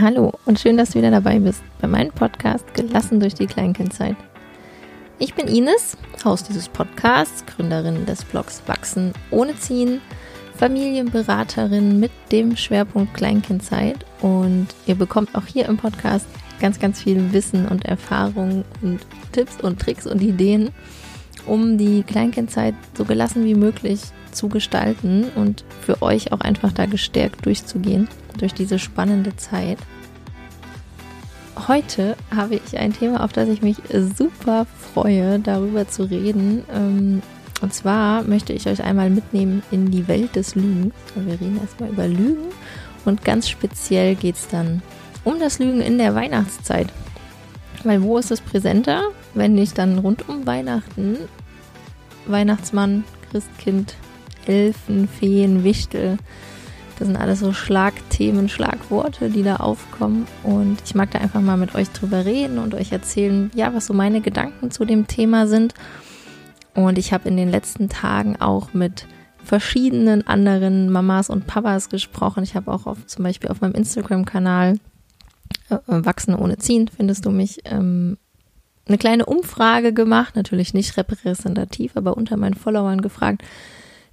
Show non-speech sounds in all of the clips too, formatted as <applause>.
Hallo und schön, dass du wieder dabei bist bei meinem Podcast Gelassen durch die Kleinkindzeit. Ich bin Ines, Haus dieses Podcasts, Gründerin des Blogs Wachsen ohne Ziehen, Familienberaterin mit dem Schwerpunkt Kleinkindzeit und ihr bekommt auch hier im Podcast ganz, ganz viel Wissen und Erfahrung und Tipps und Tricks und Ideen, um die Kleinkindzeit so gelassen wie möglich zu gestalten und für euch auch einfach da gestärkt durchzugehen durch diese spannende Zeit. Heute habe ich ein Thema, auf das ich mich super freue, darüber zu reden. Ähm, und zwar möchte ich euch einmal mitnehmen in die Welt des Lügens. Wir reden erstmal über Lügen und ganz speziell geht es dann um das Lügen in der Weihnachtszeit. Weil wo ist es präsenter, wenn nicht dann rund um Weihnachten Weihnachtsmann, Christkind, Elfen, Feen, Wichtel. Das sind alles so Schlagthemen, Schlagworte, die da aufkommen. Und ich mag da einfach mal mit euch drüber reden und euch erzählen, ja, was so meine Gedanken zu dem Thema sind. Und ich habe in den letzten Tagen auch mit verschiedenen anderen Mamas und Papas gesprochen. Ich habe auch auf, zum Beispiel auf meinem Instagram-Kanal äh, Wachsen ohne Ziehen, findest du mich, ähm, eine kleine Umfrage gemacht, natürlich nicht repräsentativ, aber unter meinen Followern gefragt,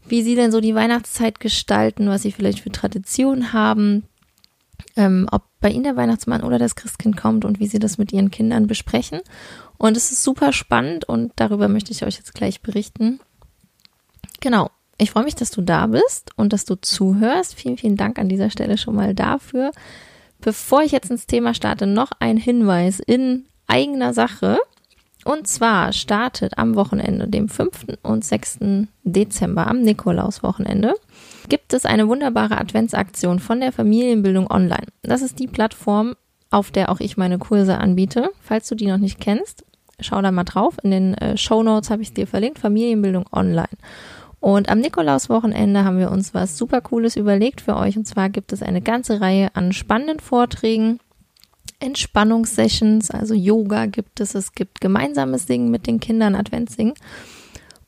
wie sie denn so die Weihnachtszeit gestalten, was sie vielleicht für Traditionen haben, ähm, ob bei ihnen der Weihnachtsmann oder das Christkind kommt und wie sie das mit ihren Kindern besprechen. Und es ist super spannend und darüber möchte ich euch jetzt gleich berichten. Genau. Ich freue mich, dass du da bist und dass du zuhörst. Vielen, vielen Dank an dieser Stelle schon mal dafür. Bevor ich jetzt ins Thema starte, noch ein Hinweis in eigener Sache. Und zwar startet am Wochenende, dem 5. und 6. Dezember, am Nikolauswochenende, gibt es eine wunderbare Adventsaktion von der Familienbildung Online. Das ist die Plattform, auf der auch ich meine Kurse anbiete. Falls du die noch nicht kennst, schau da mal drauf. In den äh, Show Notes habe ich dir verlinkt, Familienbildung Online. Und am Nikolauswochenende haben wir uns was super Cooles überlegt für euch. Und zwar gibt es eine ganze Reihe an spannenden Vorträgen, Entspannungssessions, also Yoga gibt es, es gibt gemeinsames Singen mit den Kindern, Adventssingen.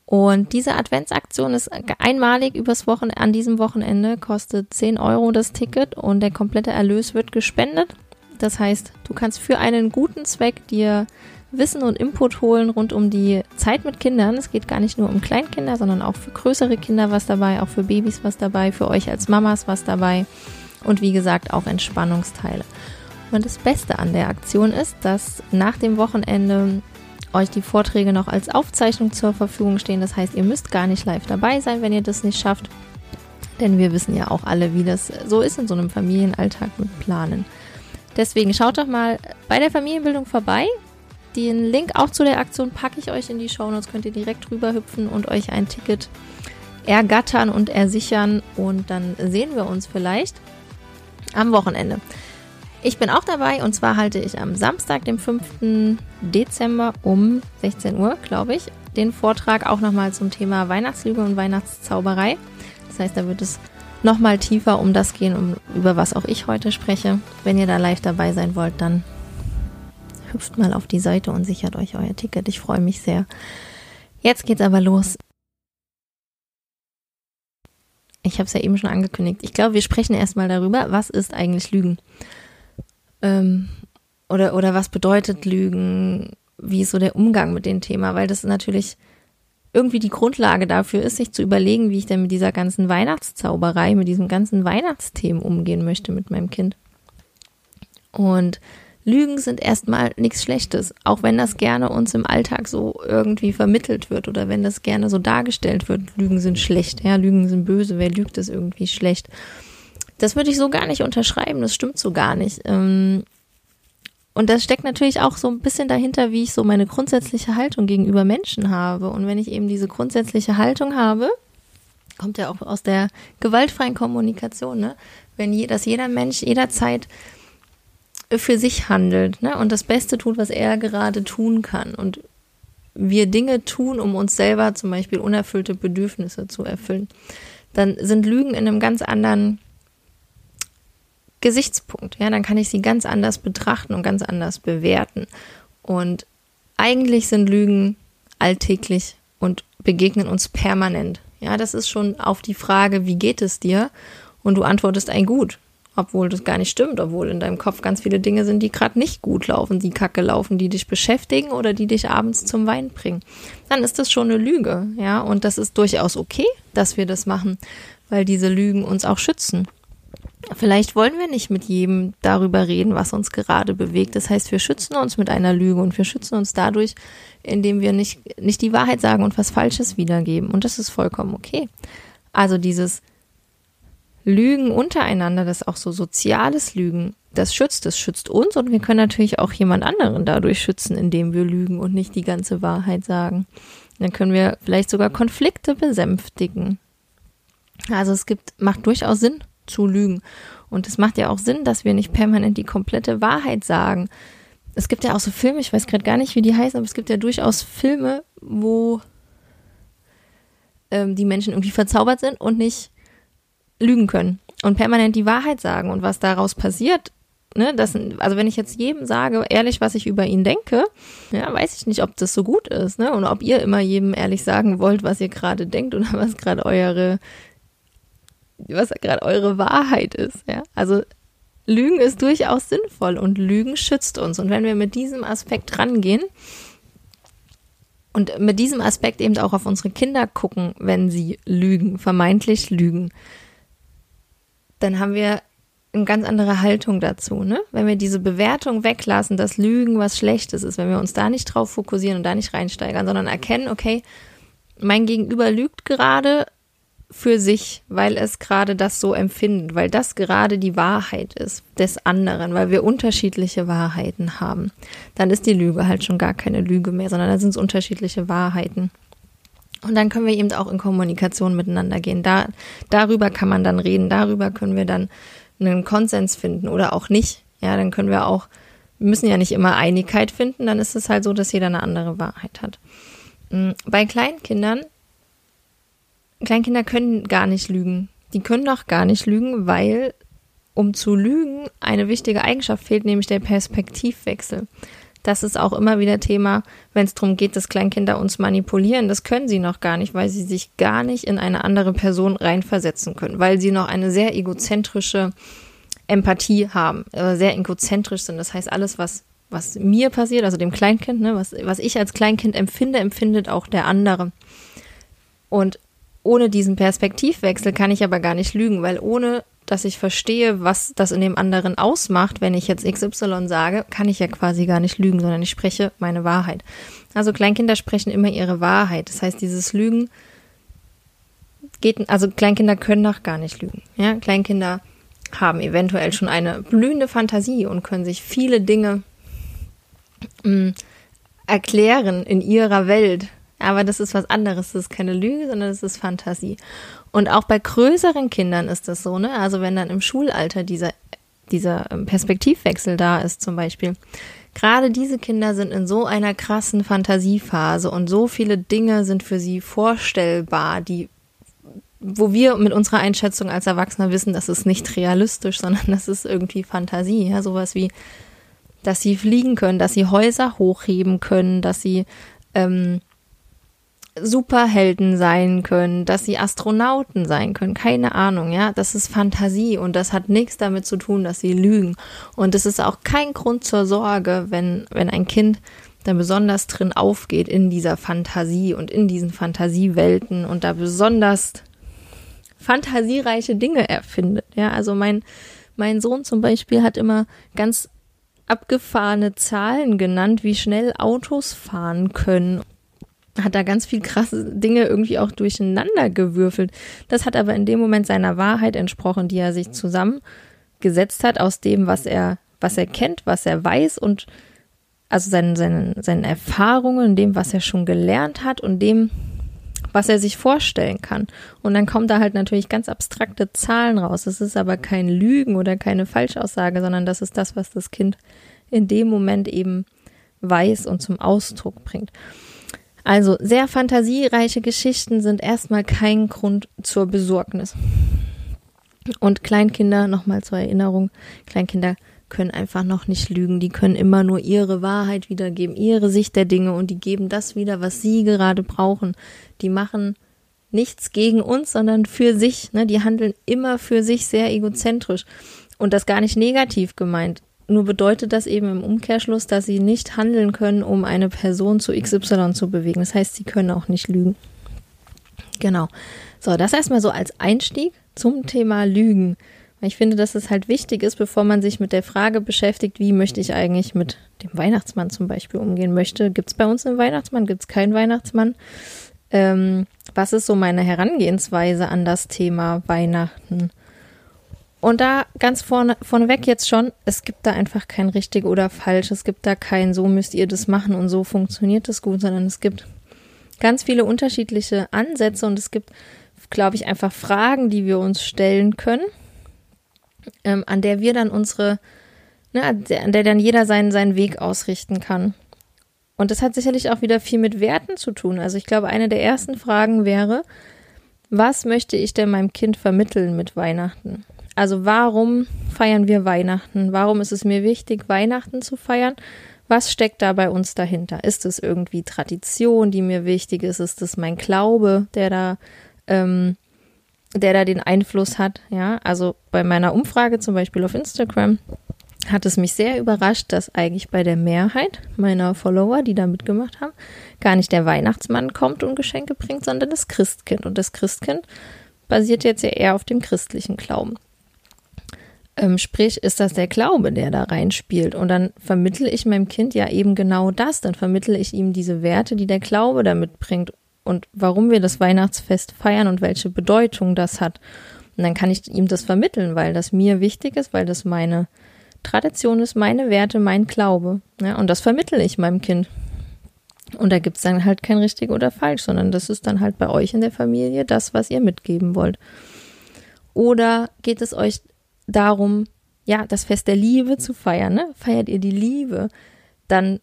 Und diese Adventsaktion ist einmalig übers Wochenende, an diesem Wochenende, kostet 10 Euro das Ticket und der komplette Erlös wird gespendet. Das heißt, du kannst für einen guten Zweck dir Wissen und Input holen rund um die Zeit mit Kindern. Es geht gar nicht nur um Kleinkinder, sondern auch für größere Kinder was dabei, auch für Babys was dabei, für euch als Mamas was dabei und wie gesagt auch Entspannungsteile. Und das Beste an der Aktion ist, dass nach dem Wochenende euch die Vorträge noch als Aufzeichnung zur Verfügung stehen. Das heißt, ihr müsst gar nicht live dabei sein, wenn ihr das nicht schafft. Denn wir wissen ja auch alle, wie das so ist in so einem Familienalltag mit Planen. Deswegen schaut doch mal bei der Familienbildung vorbei. Den Link auch zu der Aktion packe ich euch in die Show Notes. Könnt ihr direkt rüber hüpfen und euch ein Ticket ergattern und ersichern. Und dann sehen wir uns vielleicht am Wochenende. Ich bin auch dabei und zwar halte ich am Samstag, dem 5. Dezember um 16 Uhr, glaube ich, den Vortrag auch nochmal zum Thema Weihnachtslüge und Weihnachtszauberei. Das heißt, da wird es nochmal tiefer um das gehen, um, über was auch ich heute spreche. Wenn ihr da live dabei sein wollt, dann hüpft mal auf die Seite und sichert euch euer Ticket. Ich freue mich sehr. Jetzt geht's aber los. Ich habe es ja eben schon angekündigt. Ich glaube, wir sprechen erstmal darüber, was ist eigentlich Lügen? Ähm, oder, oder was bedeutet Lügen? Wie ist so der Umgang mit dem Thema? Weil das natürlich irgendwie die Grundlage dafür ist, sich zu überlegen, wie ich denn mit dieser ganzen Weihnachtszauberei, mit diesem ganzen Weihnachtsthemen umgehen möchte mit meinem Kind. Und Lügen sind erstmal nichts Schlechtes, auch wenn das gerne uns im Alltag so irgendwie vermittelt wird oder wenn das gerne so dargestellt wird. Lügen sind schlecht, ja, Lügen sind böse, wer lügt, ist irgendwie schlecht. Das würde ich so gar nicht unterschreiben, das stimmt so gar nicht. Ähm, und das steckt natürlich auch so ein bisschen dahinter, wie ich so meine grundsätzliche Haltung gegenüber Menschen habe. Und wenn ich eben diese grundsätzliche Haltung habe, kommt ja auch aus der gewaltfreien Kommunikation, ne? Wenn je, dass jeder Mensch jederzeit für sich handelt, ne? Und das Beste tut, was er gerade tun kann. Und wir Dinge tun, um uns selber zum Beispiel unerfüllte Bedürfnisse zu erfüllen, dann sind Lügen in einem ganz anderen Gesichtspunkt. Ja, dann kann ich sie ganz anders betrachten und ganz anders bewerten. Und eigentlich sind Lügen alltäglich und begegnen uns permanent. Ja, das ist schon auf die Frage, wie geht es dir? Und du antwortest ein gut. obwohl das gar nicht stimmt, obwohl in deinem Kopf ganz viele Dinge sind, die gerade nicht gut laufen, die kacke laufen, die dich beschäftigen oder die dich abends zum Wein bringen. Dann ist das schon eine Lüge, ja, und das ist durchaus okay, dass wir das machen, weil diese Lügen uns auch schützen. Vielleicht wollen wir nicht mit jedem darüber reden, was uns gerade bewegt. Das heißt, wir schützen uns mit einer Lüge und wir schützen uns dadurch, indem wir nicht, nicht die Wahrheit sagen und was Falsches wiedergeben. Und das ist vollkommen okay. Also dieses Lügen untereinander, das auch so soziales Lügen, das schützt, das schützt uns und wir können natürlich auch jemand anderen dadurch schützen, indem wir lügen und nicht die ganze Wahrheit sagen. Dann können wir vielleicht sogar Konflikte besänftigen. Also es gibt, macht durchaus Sinn zu lügen. Und es macht ja auch Sinn, dass wir nicht permanent die komplette Wahrheit sagen. Es gibt ja auch so Filme, ich weiß gerade gar nicht, wie die heißen, aber es gibt ja durchaus Filme, wo ähm, die Menschen irgendwie verzaubert sind und nicht lügen können und permanent die Wahrheit sagen und was daraus passiert. Ne, das, also wenn ich jetzt jedem sage, ehrlich, was ich über ihn denke, ja, weiß ich nicht, ob das so gut ist, ne? Und ob ihr immer jedem ehrlich sagen wollt, was ihr gerade denkt oder <laughs> was gerade eure, was gerade eure Wahrheit ist, ja. Also Lügen ist durchaus sinnvoll und Lügen schützt uns. Und wenn wir mit diesem Aspekt rangehen, und mit diesem Aspekt eben auch auf unsere Kinder gucken, wenn sie lügen, vermeintlich lügen, dann haben wir eine ganz andere Haltung dazu, ne? Wenn wir diese Bewertung weglassen, dass Lügen was Schlechtes ist, wenn wir uns da nicht drauf fokussieren und da nicht reinsteigern, sondern erkennen, okay, mein Gegenüber lügt gerade für sich, weil es gerade das so empfindet, weil das gerade die Wahrheit ist des anderen, weil wir unterschiedliche Wahrheiten haben, dann ist die Lüge halt schon gar keine Lüge mehr, sondern dann sind es unterschiedliche Wahrheiten. Und dann können wir eben auch in Kommunikation miteinander gehen. Da, darüber kann man dann reden, darüber können wir dann einen Konsens finden oder auch nicht. Ja, dann können wir auch, wir müssen ja nicht immer Einigkeit finden, dann ist es halt so, dass jeder eine andere Wahrheit hat. Mm, bei Kleinkindern, Kleinkinder können gar nicht lügen. Die können doch gar nicht lügen, weil um zu lügen eine wichtige Eigenschaft fehlt, nämlich der Perspektivwechsel. Das ist auch immer wieder Thema, wenn es darum geht, dass Kleinkinder uns manipulieren. Das können sie noch gar nicht, weil sie sich gar nicht in eine andere Person reinversetzen können, weil sie noch eine sehr egozentrische Empathie haben, äh, sehr egozentrisch sind. Das heißt, alles, was, was mir passiert, also dem Kleinkind, ne, was, was ich als Kleinkind empfinde, empfindet auch der andere. Und ohne diesen Perspektivwechsel kann ich aber gar nicht lügen, weil ohne dass ich verstehe, was das in dem anderen ausmacht, wenn ich jetzt XY sage, kann ich ja quasi gar nicht lügen, sondern ich spreche meine Wahrheit. Also Kleinkinder sprechen immer ihre Wahrheit. Das heißt, dieses Lügen geht, also Kleinkinder können doch gar nicht lügen. Ja, Kleinkinder haben eventuell schon eine blühende Fantasie und können sich viele Dinge mh, mm, erklären in ihrer Welt. Aber das ist was anderes. Das ist keine Lüge, sondern das ist Fantasie. Und auch bei größeren Kindern ist das so, ne? Also wenn dann im Schulalter dieser, dieser ähm, Perspektivwechsel da ist zum Beispiel. Gerade diese Kinder sind in so einer krassen Fantasiephase und so viele Dinge sind für sie vorstellbar, die wo wir mit unserer Einschätzung als Erwachsener wissen, das ist nicht realistisch, sondern das ist irgendwie Fantasie, ja, sowas wie, dass sie fliegen können, dass sie Häuser hochheben können, dass sie ähm, Superhelden sein können, dass sie Astronauten sein können, keine Ahnung, ja, das ist Fantasie und das hat nichts damit zu tun, dass sie lügen. Und es ist auch kein Grund zur Sorge, wenn wenn ein Kind da besonders drin aufgeht in dieser Fantasie und in diesen Fantasiewelten und da besonders fantasiereiche Dinge erfindet, ja, also mein mein Sohn zum Beispiel hat immer ganz abgefahrene Zahlen genannt, wie schnell Autos fahren können hat da ganz viel krasse Dinge irgendwie auch durcheinander gewürfelt. Das hat aber in dem Moment seiner Wahrheit entsprochen, die er sich zusammengesetzt hat aus dem, was er, was er kennt, was er weiß und also seinen, seinen, seinen Erfahrungen, dem, was er schon gelernt hat und dem, was er sich vorstellen kann. Und dann kommen da halt natürlich ganz abstrakte Zahlen raus. Es ist aber kein Lügen oder keine Falschaussage, sondern das ist das, was das Kind in dem Moment eben weiß und zum Ausdruck bringt. Also sehr fantasiereiche Geschichten sind erstmal kein Grund zur Besorgnis. Und Kleinkinder, nochmal zur Erinnerung, Kleinkinder können einfach noch nicht lügen. Die können immer nur ihre Wahrheit wiedergeben, ihre Sicht der Dinge und die geben das wieder, was sie gerade brauchen. Die machen nichts gegen uns, sondern für sich. Ne? Die handeln immer für sich sehr egozentrisch. Und das gar nicht negativ gemeint. Nur bedeutet das eben im Umkehrschluss, dass sie nicht handeln können, um eine Person zu XY zu bewegen. Das heißt, sie können auch nicht lügen. Genau. So, das erstmal so als Einstieg zum Thema Lügen. Ich finde, dass es halt wichtig ist, bevor man sich mit der Frage beschäftigt, wie möchte ich eigentlich mit dem Weihnachtsmann zum Beispiel umgehen möchte. Gibt es bei uns einen Weihnachtsmann? Gibt es keinen Weihnachtsmann? Ähm, was ist so meine Herangehensweise an das Thema Weihnachten? Und da ganz vorne, vorneweg jetzt schon, es gibt da einfach kein richtig oder falsch. Es gibt da kein, so müsst ihr das machen und so funktioniert das gut, sondern es gibt ganz viele unterschiedliche Ansätze und es gibt, glaube ich, einfach Fragen, die wir uns stellen können, ähm, an der wir dann unsere, ne, an der dann jeder seinen, seinen Weg ausrichten kann. Und das hat sicherlich auch wieder viel mit Werten zu tun. Also ich glaube, eine der ersten Fragen wäre, was möchte ich denn meinem Kind vermitteln mit Weihnachten? Also warum feiern wir Weihnachten? Warum ist es mir wichtig, Weihnachten zu feiern? Was steckt da bei uns dahinter? Ist es irgendwie Tradition, die mir wichtig ist? Ist es mein Glaube, der da, ähm, der da den Einfluss hat? Ja, also bei meiner Umfrage zum Beispiel auf Instagram hat es mich sehr überrascht, dass eigentlich bei der Mehrheit meiner Follower, die da mitgemacht haben, gar nicht der Weihnachtsmann kommt und Geschenke bringt, sondern das Christkind. Und das Christkind basiert jetzt ja eher auf dem christlichen Glauben. Ähm, sprich, ist das der Glaube, der da reinspielt. Und dann vermittle ich meinem Kind ja eben genau das. Dann vermittle ich ihm diese Werte, die der Glaube damit bringt und warum wir das Weihnachtsfest feiern und welche Bedeutung das hat. Und dann kann ich ihm das vermitteln, weil das mir wichtig ist, weil das meine Tradition ist, meine Werte, mein Glaube. Ja, und das vermittle ich meinem Kind. Und da gibt es dann halt kein richtig oder falsch, sondern das ist dann halt bei euch in der Familie das, was ihr mitgeben wollt. Oder geht es euch darum, ja, das Fest der Liebe zu feiern, ne? Feiert ihr die Liebe, dann,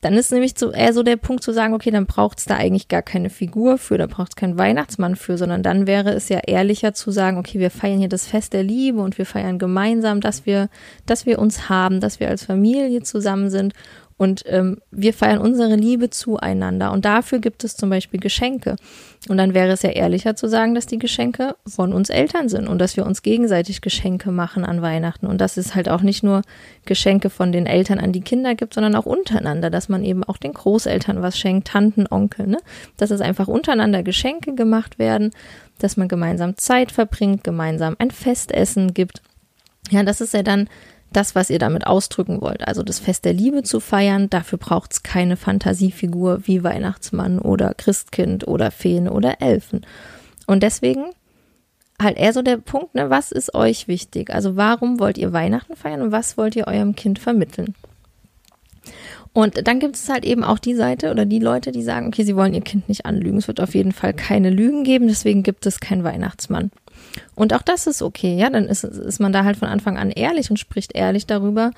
dann ist nämlich so eher so der Punkt zu sagen, okay, dann braucht es da eigentlich gar keine Figur für, da braucht es keinen Weihnachtsmann für, sondern dann wäre es ja ehrlicher zu sagen, okay, wir feiern hier das Fest der Liebe und wir feiern gemeinsam, dass wir, dass wir uns haben, dass wir als Familie zusammen sind und ähm, wir feiern unsere Liebe zueinander. Und dafür gibt es zum Beispiel Geschenke. Und dann wäre es ja ehrlicher zu sagen, dass die Geschenke von uns Eltern sind und dass wir uns gegenseitig Geschenke machen an Weihnachten. Und dass es halt auch nicht nur Geschenke von den Eltern an die Kinder gibt, sondern auch untereinander, dass man eben auch den Großeltern was schenkt, Tanten, Onkel, ne? Dass es einfach untereinander Geschenke gemacht werden, dass man gemeinsam Zeit verbringt, gemeinsam ein Festessen gibt. Ja, das ist ja dann das, was ihr damit ausdrücken wollt. Also das Fest der Liebe zu feiern, dafür braucht es keine Fantasiefigur wie Weihnachtsmann oder Christkind oder Feen oder Elfen. Und deswegen halt eher so der Punkt, ne, was ist euch wichtig? Also warum wollt ihr Weihnachten feiern und was wollt ihr eurem Kind vermitteln? Und dann gibt es halt eben auch die Seite oder die Leute, die sagen, okay, sie wollen ihr Kind nicht anlügen. Es wird auf jeden Fall keine Lügen geben, deswegen gibt es keinen Weihnachtsmann. Und auch das ist okay, ja, dann ist, ist man da halt von Anfang an ehrlich und spricht ehrlich darüber,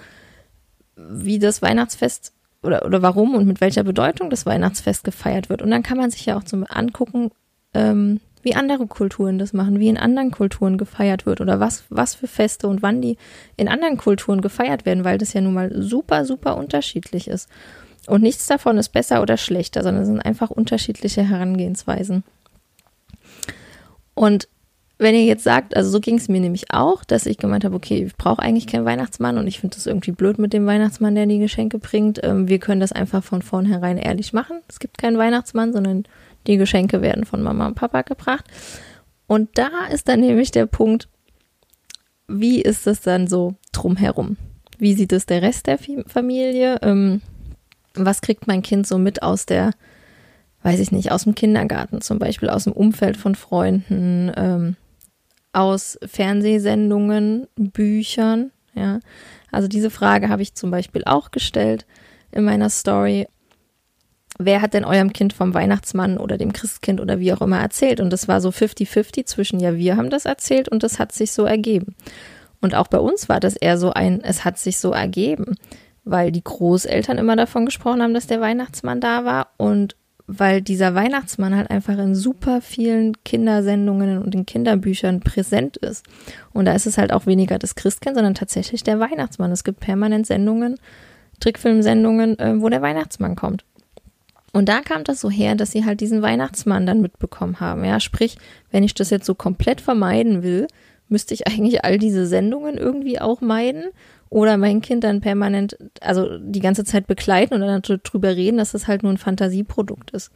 wie das Weihnachtsfest oder, oder warum und mit welcher Bedeutung das Weihnachtsfest gefeiert wird. Und dann kann man sich ja auch zum angucken, ähm, wie andere Kulturen das machen, wie in anderen Kulturen gefeiert wird oder was, was für Feste und wann die in anderen Kulturen gefeiert werden, weil das ja nun mal super, super unterschiedlich ist. Und nichts davon ist besser oder schlechter, sondern es sind einfach unterschiedliche Herangehensweisen. Und wenn ihr jetzt sagt, also so ging es mir nämlich auch, dass ich gemeint habe, okay, ich brauche eigentlich keinen Weihnachtsmann und ich finde das irgendwie blöd mit dem Weihnachtsmann, der die Geschenke bringt. Ähm, wir können das einfach von vornherein ehrlich machen. Es gibt keinen Weihnachtsmann, sondern die Geschenke werden von Mama und Papa gebracht. Und da ist dann nämlich der Punkt, wie ist es dann so drumherum? Wie sieht es der Rest der Familie? Ähm, was kriegt mein Kind so mit aus der, weiß ich nicht, aus dem Kindergarten zum Beispiel, aus dem Umfeld von Freunden? Ähm, aus Fernsehsendungen, Büchern, ja. Also diese Frage habe ich zum Beispiel auch gestellt in meiner Story. Wer hat denn eurem Kind vom Weihnachtsmann oder dem Christkind oder wie auch immer erzählt? Und das war so 50-50 zwischen, ja, wir haben das erzählt und das hat sich so ergeben. Und auch bei uns war das eher so ein, es hat sich so ergeben, weil die Großeltern immer davon gesprochen haben, dass der Weihnachtsmann da war und weil dieser Weihnachtsmann halt einfach in super vielen Kindersendungen und in Kinderbüchern präsent ist. Und da ist es halt auch weniger das Christkind, sondern tatsächlich der Weihnachtsmann. Es gibt permanent Sendungen, Trickfilmsendungen, äh, wo der Weihnachtsmann kommt. Und da kam das so her, dass sie halt diesen Weihnachtsmann dann mitbekommen haben. Ja, sprich, wenn ich das jetzt so komplett vermeiden will, müsste ich eigentlich all diese Sendungen irgendwie auch meiden oder mein Kind dann permanent, also die ganze Zeit begleiten und dann drüber reden, dass das halt nur ein Fantasieprodukt ist.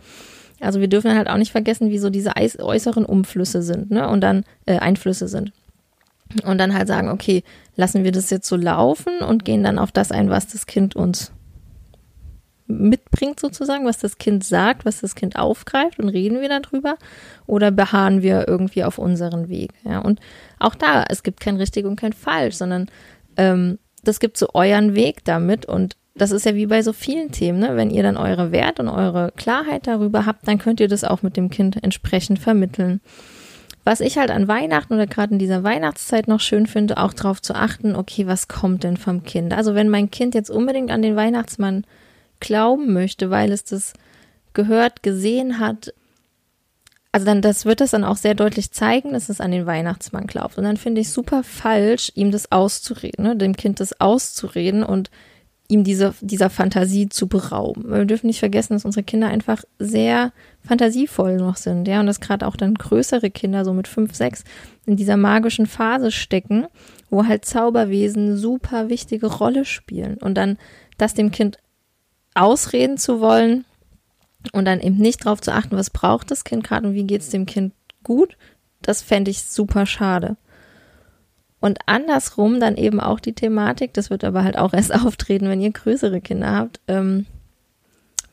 Also wir dürfen halt auch nicht vergessen, wie so diese äußeren Umflüsse sind, ne? Und dann äh, Einflüsse sind. Und dann halt sagen, okay, lassen wir das jetzt so laufen und gehen dann auf das ein, was das Kind uns mitbringt sozusagen, was das Kind sagt, was das Kind aufgreift und reden wir darüber oder beharren wir irgendwie auf unseren Weg. Ja, und auch da, es gibt kein richtig und kein falsch, sondern ähm, das gibt so euren Weg damit und das ist ja wie bei so vielen Themen, ne? wenn ihr dann eure Wert und eure Klarheit darüber habt, dann könnt ihr das auch mit dem Kind entsprechend vermitteln. Was ich halt an Weihnachten oder gerade in dieser Weihnachtszeit noch schön finde, auch darauf zu achten, okay, was kommt denn vom Kind? Also wenn mein Kind jetzt unbedingt an den Weihnachtsmann glauben möchte, weil es das gehört, gesehen hat, also dann, das wird es dann auch sehr deutlich zeigen, dass es an den Weihnachtsmann glaubt. Und dann finde ich super falsch, ihm das auszureden, ne? dem Kind das auszureden und ihm diese, dieser Fantasie zu berauben. Wir dürfen nicht vergessen, dass unsere Kinder einfach sehr fantasievoll noch sind, ja, und dass gerade auch dann größere Kinder, so mit fünf, sechs, in dieser magischen Phase stecken, wo halt Zauberwesen super wichtige Rolle spielen. Und dann das dem Kind ausreden zu wollen und dann eben nicht darauf zu achten, was braucht das Kind gerade und wie geht es dem Kind gut, das fände ich super schade. Und andersrum dann eben auch die Thematik, das wird aber halt auch erst <laughs> auftreten, wenn ihr größere Kinder habt, ähm,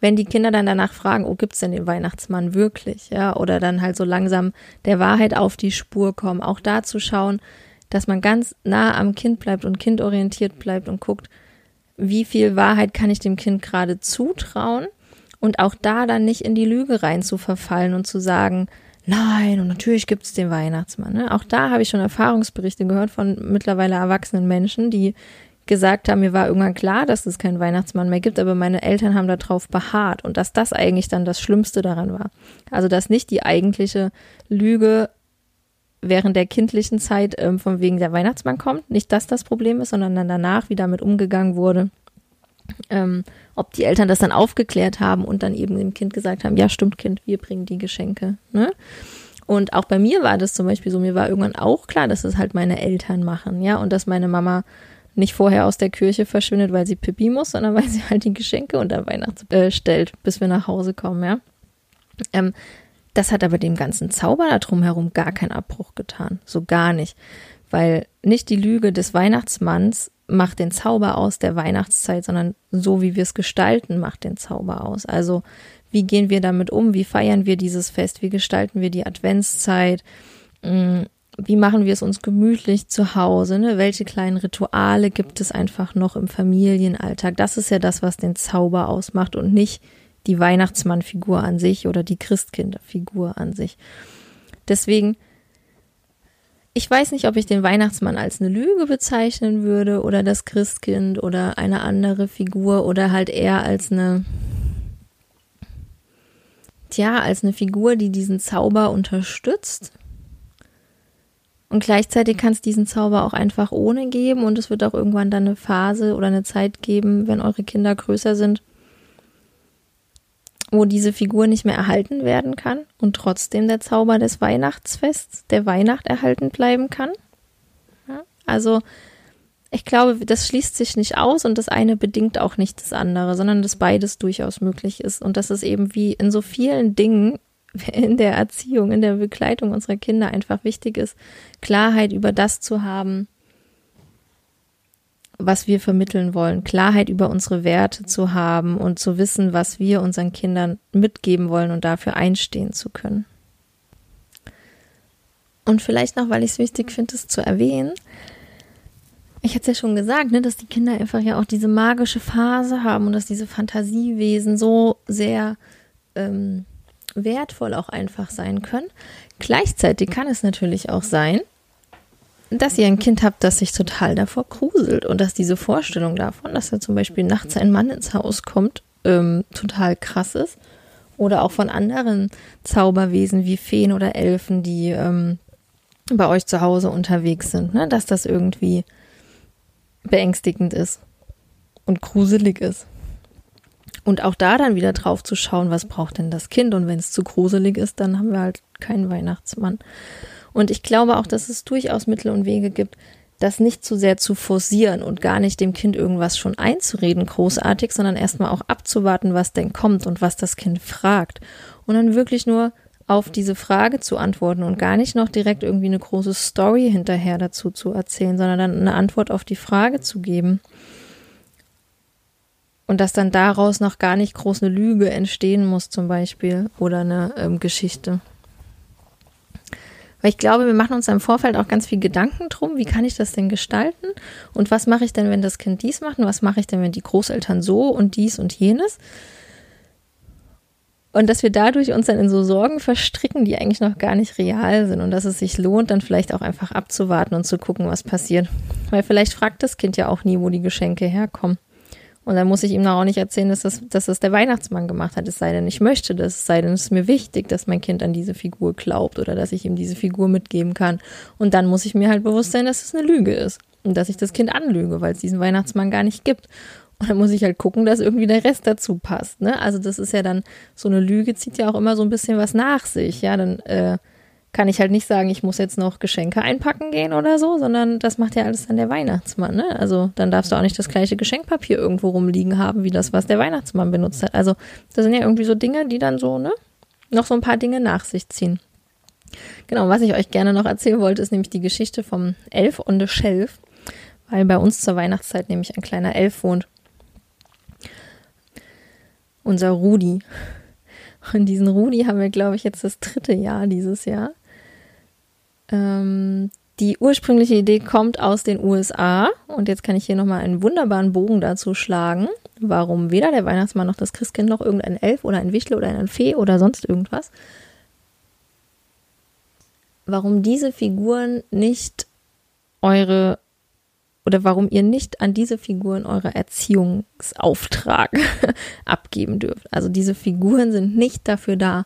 wenn die Kinder dann danach fragen, oh, gibt's denn den Weihnachtsmann wirklich? Ja, oder dann halt so langsam der Wahrheit auf die Spur kommen, auch da zu schauen, dass man ganz nah am Kind bleibt und kindorientiert bleibt und guckt, wie viel Wahrheit kann ich dem Kind gerade zutrauen und auch da dann nicht in die Lüge rein zu verfallen und zu sagen, nein, und natürlich gibt es den Weihnachtsmann. Ne? Auch da habe ich schon Erfahrungsberichte gehört von mittlerweile erwachsenen Menschen, die gesagt haben, mir war irgendwann klar, dass es keinen Weihnachtsmann mehr gibt, aber meine Eltern haben darauf beharrt und dass das eigentlich dann das Schlimmste daran war. Also dass nicht die eigentliche Lüge während der kindlichen Zeit ähm, von wegen der Weihnachtsmann kommt. Nicht, dass das Problem ist, sondern dann danach, wie damit umgegangen wurde. Ähm, ob die Eltern das dann aufgeklärt haben und dann eben dem Kind gesagt haben, ja stimmt Kind, wir bringen die Geschenke. Ne? Und auch bei mir war das zum Beispiel so, mir war irgendwann auch klar, dass es halt meine Eltern machen, ja, und dass meine Mama nicht vorher aus der Kirche verschwindet, weil sie Pipi muss, sondern <laughs> weil sie halt die Geschenke unter Weihnachts äh, stellt, bis wir nach Hause kommen, ja. Ähm, das hat aber dem ganzen Zauber da drumherum gar keinen Abbruch getan. So gar nicht. Weil nicht die Lüge des Weihnachtsmanns macht den Zauber aus der Weihnachtszeit, sondern so wie wir es gestalten, macht den Zauber aus. Also wie gehen wir damit um? Wie feiern wir dieses Fest? Wie gestalten wir die Adventszeit? Mm, wie machen wir es uns gemütlich zu Hause? Ne? Welche kleinen Rituale gibt es einfach noch im Familienalltag? Das ist ja das, was den Zauber ausmacht und nicht die Weihnachtsmannfigur an sich oder die Christkinderfigur an sich. Deswegen, ich weiß nicht, ob ich den Weihnachtsmann als eine Lüge bezeichnen würde oder das Christkind oder eine andere Figur oder halt eher als eine, tja, als eine Figur, die diesen Zauber unterstützt. Und gleichzeitig kann es diesen Zauber auch einfach ohne geben und es wird auch irgendwann dann eine Phase oder eine Zeit geben, wenn eure Kinder größer sind, wo diese Figur nicht mehr erhalten werden kann und trotzdem der Zauber des Weihnachtsfests, der Weihnacht erhalten bleiben kann. Also ich glaube, das schließt sich nicht aus und das eine bedingt auch nicht das andere, sondern dass beides durchaus möglich ist und dass es eben wie in so vielen Dingen <laughs> in der Erziehung, in der Begleitung unserer Kinder einfach wichtig ist, Klarheit über das zu haben, was wir vermitteln wollen, Klarheit über unsere Werte zu haben und zu wissen, was wir unseren Kindern mitgeben wollen und dafür einstehen zu können. Und vielleicht noch, weil ich es wichtig finde, es zu erwähnen, ich hatte es ja schon gesagt, ne, dass die Kinder einfach ja auch diese magische Phase haben und dass diese Fantasiewesen so sehr ähm, wertvoll auch einfach sein können. Gleichzeitig kann es natürlich auch sein, dass ihr ein Kind habt, das sich total davor gruselt und dass diese Vorstellung davon, dass da zum Beispiel nachts ein Mann ins Haus kommt, ähm, total krass ist. Oder auch von anderen Zauberwesen wie Feen oder Elfen, die ähm, bei euch zu Hause unterwegs sind, ne? dass das irgendwie beängstigend ist und gruselig ist. Und auch da dann wieder drauf zu schauen, was braucht denn das Kind? Und wenn es zu gruselig ist, dann haben wir halt keinen Weihnachtsmann. Und ich glaube auch, dass es durchaus Mittel und Wege gibt, das nicht zu sehr zu forcieren und gar nicht dem Kind irgendwas schon einzureden, großartig, sondern erstmal auch abzuwarten, was denn kommt und was das Kind fragt. Und dann wirklich nur auf diese Frage zu antworten und gar nicht noch direkt irgendwie eine große Story hinterher dazu zu erzählen, sondern dann eine Antwort auf die Frage zu geben. Und dass dann daraus noch gar nicht groß eine Lüge entstehen muss, zum Beispiel, oder eine ähm, Geschichte. Weil ich glaube, wir machen uns im Vorfeld auch ganz viel Gedanken drum, wie kann ich das denn gestalten? Und was mache ich denn, wenn das Kind dies macht? Und was mache ich denn, wenn die Großeltern so und dies und jenes? Und dass wir dadurch uns dann in so Sorgen verstricken, die eigentlich noch gar nicht real sind. Und dass es sich lohnt, dann vielleicht auch einfach abzuwarten und zu gucken, was passiert. Weil vielleicht fragt das Kind ja auch nie, wo die Geschenke herkommen. Und dann muss ich ihm auch nicht erzählen, dass das, dass das der Weihnachtsmann gemacht hat. Es sei denn, ich möchte das. Es sei denn, es ist mir wichtig, dass mein Kind an diese Figur glaubt oder dass ich ihm diese Figur mitgeben kann. Und dann muss ich mir halt bewusst sein, dass es eine Lüge ist. Und dass ich das Kind anlüge, weil es diesen Weihnachtsmann gar nicht gibt. Und dann muss ich halt gucken, dass irgendwie der Rest dazu passt. Ne? Also das ist ja dann, so eine Lüge zieht ja auch immer so ein bisschen was nach sich. Ja, dann äh, kann ich halt nicht sagen, ich muss jetzt noch Geschenke einpacken gehen oder so, sondern das macht ja alles dann der Weihnachtsmann. Ne? Also dann darfst du auch nicht das gleiche Geschenkpapier irgendwo rumliegen haben, wie das, was der Weihnachtsmann benutzt hat. Also das sind ja irgendwie so Dinge, die dann so, ne, noch so ein paar Dinge nach sich ziehen. Genau, was ich euch gerne noch erzählen wollte, ist nämlich die Geschichte vom Elf on the Shelf, weil bei uns zur Weihnachtszeit nämlich ein kleiner Elf wohnt. Unser Rudi. Und diesen Rudi haben wir, glaube ich, jetzt das dritte Jahr dieses Jahr. Ähm, die ursprüngliche Idee kommt aus den USA und jetzt kann ich hier nochmal einen wunderbaren Bogen dazu schlagen, warum weder der Weihnachtsmann noch das Christkind noch irgendein Elf oder ein Wichtel oder ein Fee oder sonst irgendwas, warum diese Figuren nicht eure oder warum ihr nicht an diese Figuren eure Erziehungsauftrag <laughs> abgeben dürft. Also diese Figuren sind nicht dafür da,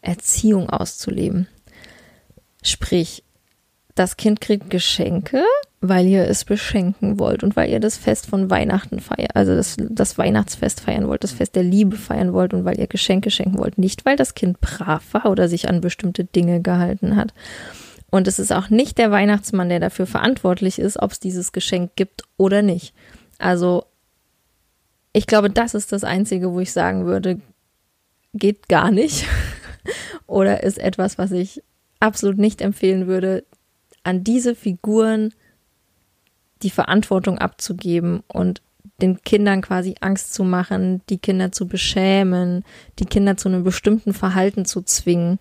Erziehung auszuleben. Sprich, das Kind kriegt Geschenke, weil ihr es beschenken wollt und weil ihr das Fest von Weihnachten feiert, also das, das Weihnachtsfest feiern wollt, das Fest der Liebe feiern wollt und weil ihr Geschenke schenken wollt. Nicht, weil das Kind brav war oder sich an bestimmte Dinge gehalten hat. Und es ist auch nicht der Weihnachtsmann, der dafür verantwortlich ist, ob es dieses Geschenk gibt oder nicht. Also, ich glaube, das ist das Einzige, wo ich sagen würde, geht gar nicht. <laughs> oder ist etwas, was ich absolut nicht empfehlen würde, an diese Figuren die Verantwortung abzugeben und den Kindern quasi Angst zu machen, die Kinder zu beschämen, die Kinder zu einem bestimmten Verhalten zu zwingen,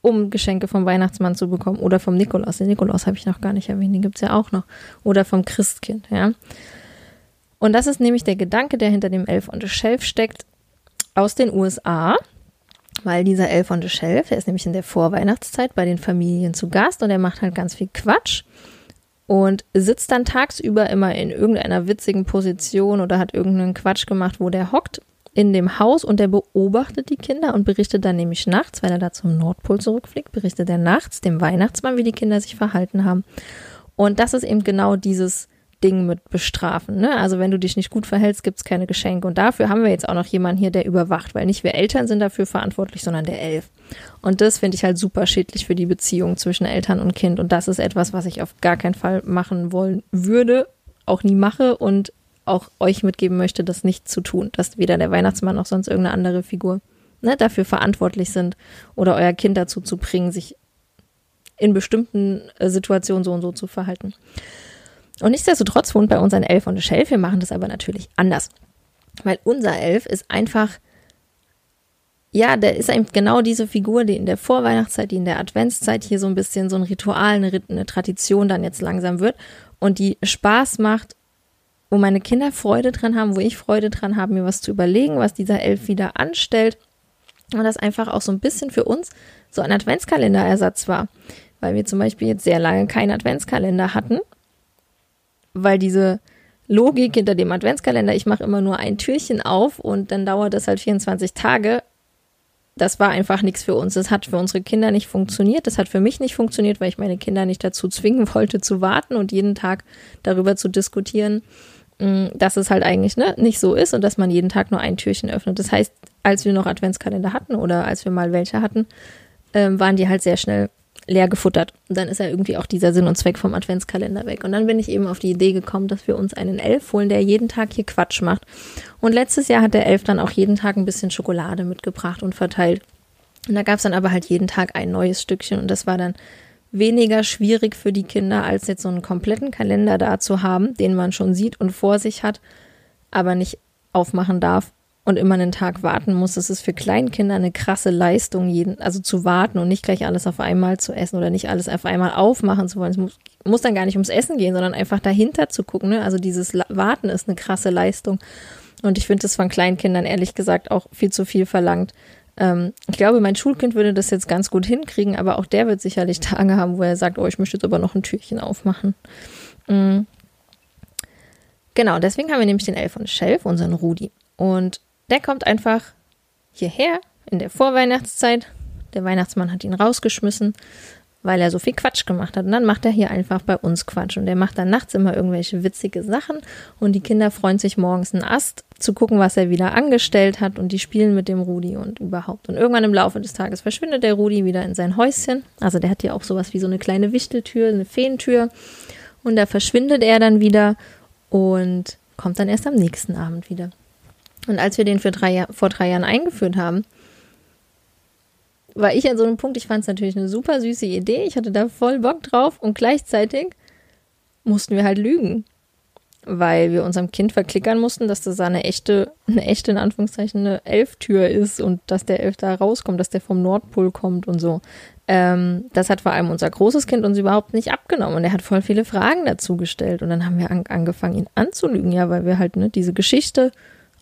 um Geschenke vom Weihnachtsmann zu bekommen oder vom Nikolaus. Den Nikolaus habe ich noch gar nicht erwähnt, den gibt es ja auch noch. Oder vom Christkind, ja. Und das ist nämlich der Gedanke, der hinter dem Elf on the Shelf steckt, aus den USA weil dieser Elf on the Shelf, der ist nämlich in der Vorweihnachtszeit bei den Familien zu Gast und er macht halt ganz viel Quatsch und sitzt dann tagsüber immer in irgendeiner witzigen Position oder hat irgendeinen Quatsch gemacht, wo der hockt in dem Haus und der beobachtet die Kinder und berichtet dann nämlich nachts, weil er da zum Nordpol zurückfliegt, berichtet er nachts dem Weihnachtsmann, wie die Kinder sich verhalten haben. Und das ist eben genau dieses Ding mit bestrafen. Ne? Also wenn du dich nicht gut verhältst, gibt's keine Geschenke. Und dafür haben wir jetzt auch noch jemanden hier, der überwacht, weil nicht wir Eltern sind dafür verantwortlich, sondern der Elf. Und das finde ich halt super schädlich für die Beziehung zwischen Eltern und Kind. Und das ist etwas, was ich auf gar keinen Fall machen wollen würde, auch nie mache und auch euch mitgeben möchte, das nicht zu tun, dass weder der Weihnachtsmann noch sonst irgendeine andere Figur ne, dafür verantwortlich sind oder euer Kind dazu zu bringen, sich in bestimmten äh, Situationen so und so zu verhalten. Und nichtsdestotrotz wohnt bei uns ein Elf on the Shelf. Wir machen das aber natürlich anders. Weil unser Elf ist einfach, ja, der ist eben genau diese Figur, die in der Vorweihnachtszeit, die in der Adventszeit hier so ein bisschen so ein Ritual, eine, eine Tradition dann jetzt langsam wird und die Spaß macht, wo meine Kinder Freude dran haben, wo ich Freude dran habe, mir was zu überlegen, was dieser Elf wieder anstellt. Und das einfach auch so ein bisschen für uns so ein Adventskalenderersatz war. Weil wir zum Beispiel jetzt sehr lange keinen Adventskalender hatten weil diese Logik hinter dem Adventskalender, ich mache immer nur ein Türchen auf und dann dauert das halt 24 Tage, das war einfach nichts für uns. Das hat für unsere Kinder nicht funktioniert. Das hat für mich nicht funktioniert, weil ich meine Kinder nicht dazu zwingen <laughs> wollte zu warten und jeden Tag darüber zu diskutieren, mm, dass es halt eigentlich ne, nicht so ist und dass man jeden Tag nur ein Türchen öffnet. Das heißt, als wir noch Adventskalender hatten oder als wir mal welche hatten, ähm, waren die halt sehr schnell leer gefuttert. Und dann ist ja irgendwie auch dieser Sinn und Zweck vom Adventskalender weg. Und dann bin ich eben auf die Idee gekommen, dass wir uns einen Elf holen, der jeden Tag hier Quatsch macht. Und letztes Jahr hat der Elf dann auch jeden Tag ein bisschen Schokolade mitgebracht und verteilt. Und da gab es dann aber halt jeden Tag ein neues Stückchen und das war dann weniger schwierig für die Kinder, als jetzt so einen kompletten Kalender da zu haben, den man schon sieht und vor sich hat, aber nicht aufmachen darf und immer einen Tag warten muss. Es ist für Kleinkinder eine krasse Leistung, jeden, also zu warten und nicht gleich alles auf einmal zu essen oder nicht alles auf einmal aufmachen zu wollen. Es muss, muss dann gar nicht ums Essen gehen, sondern einfach dahinter zu gucken. Ne? Also dieses Warten ist eine krasse Leistung. Und ich finde das von Kleinkindern ehrlich gesagt auch viel zu viel verlangt. Ähm, ich glaube, mein Schulkind würde das jetzt ganz gut hinkriegen, aber auch der wird sicherlich Tage haben, wo er sagt, oh, ich möchte jetzt aber noch ein Türchen aufmachen. Mhm. Genau, deswegen haben wir nämlich den Elf und Schelf, unseren Rudi. Und der kommt einfach hierher in der Vorweihnachtszeit. Der Weihnachtsmann hat ihn rausgeschmissen, weil er so viel Quatsch gemacht hat. Und dann macht er hier einfach bei uns Quatsch. Und der macht dann nachts immer irgendwelche witzige Sachen. Und die Kinder freuen sich morgens einen Ast zu gucken, was er wieder angestellt hat. Und die spielen mit dem Rudi und überhaupt. Und irgendwann im Laufe des Tages verschwindet der Rudi wieder in sein Häuschen. Also der hat ja auch sowas wie so eine kleine Wichteltür, eine Feentür. Und da verschwindet er dann wieder und kommt dann erst am nächsten Abend wieder. Und als wir den für drei, vor drei Jahren eingeführt haben, war ich an so einem Punkt, ich fand es natürlich eine super süße Idee, ich hatte da voll Bock drauf und gleichzeitig mussten wir halt lügen, weil wir unserem Kind verklickern mussten, dass das eine echte, eine echte, in Anführungszeichen, eine Elftür ist und dass der Elf da rauskommt, dass der vom Nordpol kommt und so. Ähm, das hat vor allem unser großes Kind uns überhaupt nicht abgenommen und er hat voll viele Fragen dazu gestellt und dann haben wir an, angefangen, ihn anzulügen, ja, weil wir halt ne, diese Geschichte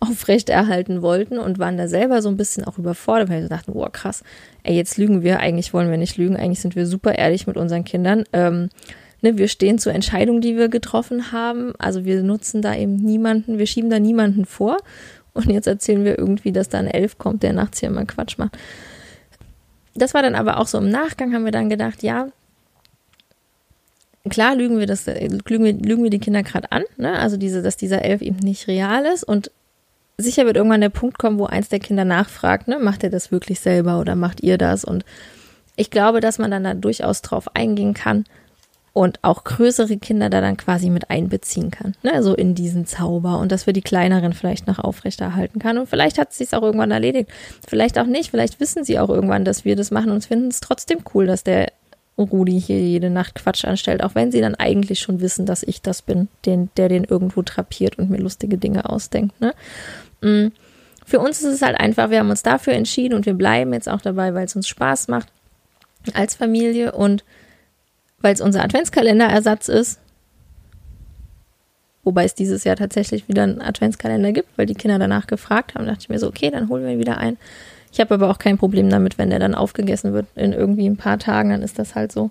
aufrechterhalten wollten und waren da selber so ein bisschen auch überfordert, weil wir dachten, boah, krass, ey, jetzt lügen wir, eigentlich wollen wir nicht lügen, eigentlich sind wir super ehrlich mit unseren Kindern. Ähm, ne, wir stehen zur Entscheidung, die wir getroffen haben. Also wir nutzen da eben niemanden, wir schieben da niemanden vor. Und jetzt erzählen wir irgendwie, dass da ein Elf kommt, der nachts hier immer Quatsch macht. Das war dann aber auch so im Nachgang, haben wir dann gedacht, ja, klar lügen wir das, lügen wir, lügen wir die Kinder gerade an, ne? Also diese, dass dieser Elf eben nicht real ist und sicher wird irgendwann der Punkt kommen, wo eins der Kinder nachfragt, ne, macht er das wirklich selber oder macht ihr das? Und ich glaube, dass man dann da durchaus drauf eingehen kann und auch größere Kinder da dann quasi mit einbeziehen kann, ne, so in diesen Zauber und dass wir die kleineren vielleicht noch aufrechterhalten kann. Und vielleicht hat es sich auch irgendwann erledigt. Vielleicht auch nicht. Vielleicht wissen sie auch irgendwann, dass wir das machen und finden es trotzdem cool, dass der Rudi hier jede Nacht Quatsch anstellt, auch wenn sie dann eigentlich schon wissen, dass ich das bin, den, der den irgendwo trapiert und mir lustige Dinge ausdenkt. Ne? Mm. Für uns ist es halt einfach, wir haben uns dafür entschieden und wir bleiben jetzt auch dabei, weil es uns Spaß macht als Familie und weil es unser Adventskalenderersatz ist. Wobei es dieses Jahr tatsächlich wieder einen Adventskalender gibt, weil die Kinder danach gefragt haben, dachte ich mir so, okay, dann holen wir ihn wieder ein. Ich habe aber auch kein Problem damit, wenn der dann aufgegessen wird in irgendwie ein paar Tagen, dann ist das halt so.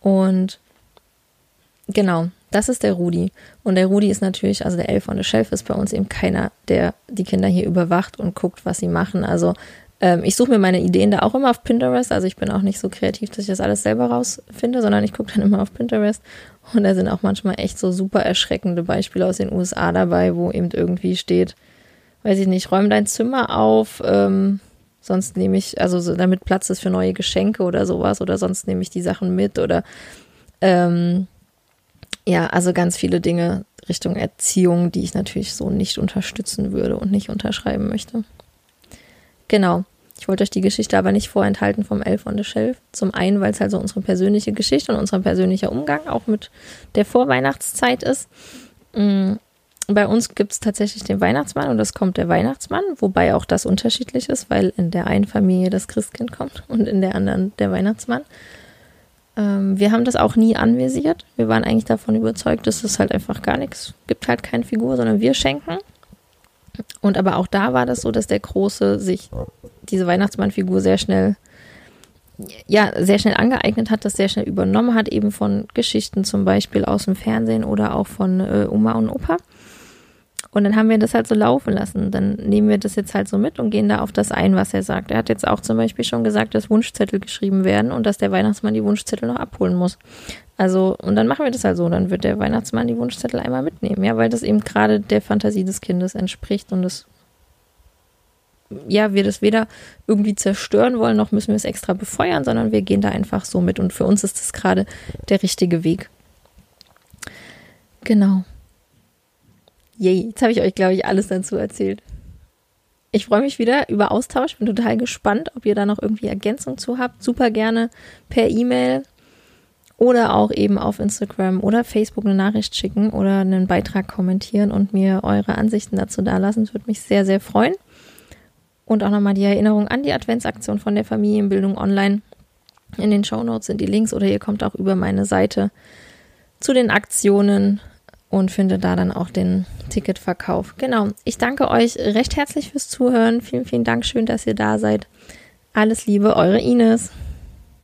Und genau, das ist der Rudi. Und der Rudi ist natürlich, also der Elf on the Shelf ist bei uns eben keiner, der die Kinder hier überwacht und guckt, was sie machen. Also ähm, ich suche mir meine Ideen da auch immer auf Pinterest. Also ich bin auch nicht so kreativ, dass ich das alles selber rausfinde, sondern ich gucke dann immer auf Pinterest. Und da sind auch manchmal echt so super erschreckende Beispiele aus den USA dabei, wo eben irgendwie steht, weiß ich nicht, räum dein Zimmer auf, ähm, sonst nehme ich, also so, damit Platz ist für neue Geschenke oder sowas, oder sonst nehme ich die Sachen mit oder ähm, ja, also ganz viele Dinge Richtung Erziehung, die ich natürlich so nicht unterstützen würde und nicht unterschreiben möchte. Genau. Ich wollte euch die Geschichte aber nicht vorenthalten vom Elf on the Shelf. Zum einen, weil es halt so unsere persönliche Geschichte und unser persönlicher Umgang auch mit der Vorweihnachtszeit ist. Mm, bei uns gibt es tatsächlich den Weihnachtsmann und es kommt der Weihnachtsmann, wobei auch das unterschiedlich ist, weil in der einen Familie das Christkind kommt und in der anderen der Weihnachtsmann. Ähm, wir haben das auch nie anvisiert. Wir waren eigentlich davon überzeugt, dass es halt einfach gar nichts gibt, halt keine Figur, sondern wir schenken. Und aber auch da war das so, dass der Große sich diese Weihnachtsmannfigur sehr schnell, ja, sehr schnell angeeignet hat, das sehr schnell übernommen hat, eben von Geschichten zum Beispiel aus dem Fernsehen oder auch von äh, Oma und Opa. Und dann haben wir das halt so laufen lassen. Dann nehmen wir das jetzt halt so mit und gehen da auf das ein, was er sagt. Er hat jetzt auch zum Beispiel schon gesagt, dass Wunschzettel geschrieben werden und dass der Weihnachtsmann die Wunschzettel noch abholen muss. Also, und dann machen wir das halt so. Dann wird der Weihnachtsmann die Wunschzettel einmal mitnehmen, ja, weil das eben gerade der Fantasie des Kindes entspricht und es ja, wir das weder irgendwie zerstören wollen, noch müssen wir es extra befeuern, sondern wir gehen da einfach so mit. Und für uns ist das gerade der richtige Weg. Genau. Yay, jetzt habe ich euch, glaube ich, alles dazu erzählt. Ich freue mich wieder über Austausch, bin total gespannt, ob ihr da noch irgendwie Ergänzung zu habt. Super gerne per E-Mail oder auch eben auf Instagram oder Facebook eine Nachricht schicken oder einen Beitrag kommentieren und mir eure Ansichten dazu dalassen. Das würde mich sehr, sehr freuen. Und auch nochmal die Erinnerung an die Adventsaktion von der Familienbildung online. In den Show Notes sind die Links oder ihr kommt auch über meine Seite zu den Aktionen und findet da dann auch den Ticketverkauf. Genau. Ich danke euch recht herzlich fürs Zuhören. Vielen, vielen Dank. Schön, dass ihr da seid. Alles Liebe, eure Ines.